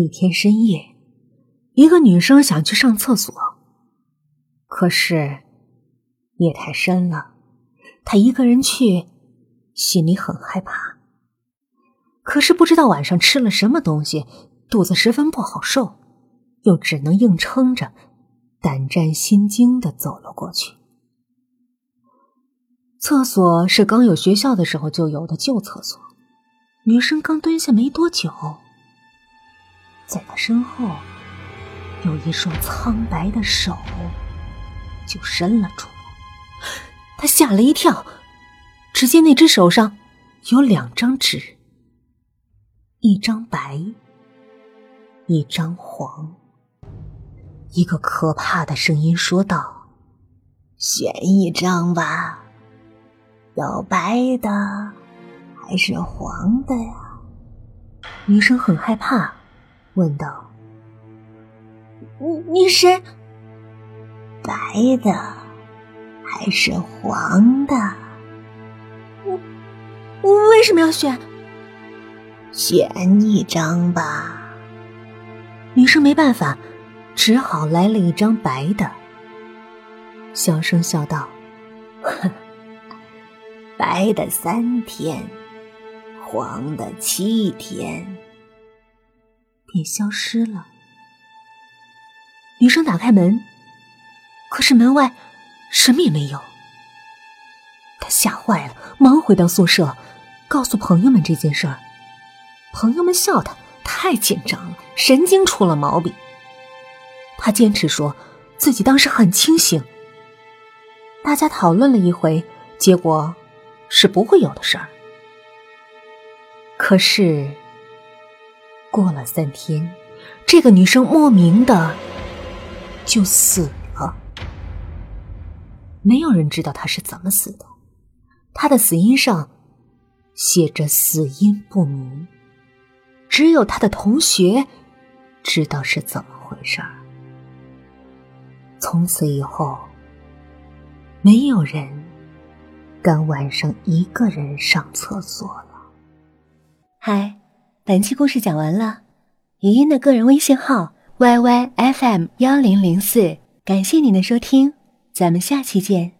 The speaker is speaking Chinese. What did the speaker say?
一天深夜，一个女生想去上厕所，可是夜太深了，她一个人去，心里很害怕。可是不知道晚上吃了什么东西，肚子十分不好受，又只能硬撑着，胆战心惊的走了过去。厕所是刚有学校的时候就有的旧厕所，女生刚蹲下没多久。在他身后，有一双苍白的手就伸了出来，他吓了一跳。只见那只手上有两张纸，一张白，一张黄。一个可怕的声音说道：“选一张吧，要白的还是黄的呀？”女生很害怕。问道：“你你是白的还是黄的？我我为什么要选？选一张吧。”女生没办法，只好来了一张白的，小声笑道：“白的三天，黄的七天。”便消失了。女生打开门，可是门外什么也没有。她吓坏了，忙回到宿舍，告诉朋友们这件事儿。朋友们笑她太紧张了，神经出了毛病。她坚持说自己当时很清醒。大家讨论了一回，结果是不会有的事儿。可是。过了三天，这个女生莫名的就死了。没有人知道她是怎么死的，她的死因上写着死因不明，只有她的同学知道是怎么回事儿。从此以后，没有人敢晚上一个人上厕所了。嗨。本期故事讲完了，语音的个人微信号 y y f m 幺零零四，感谢您的收听，咱们下期见。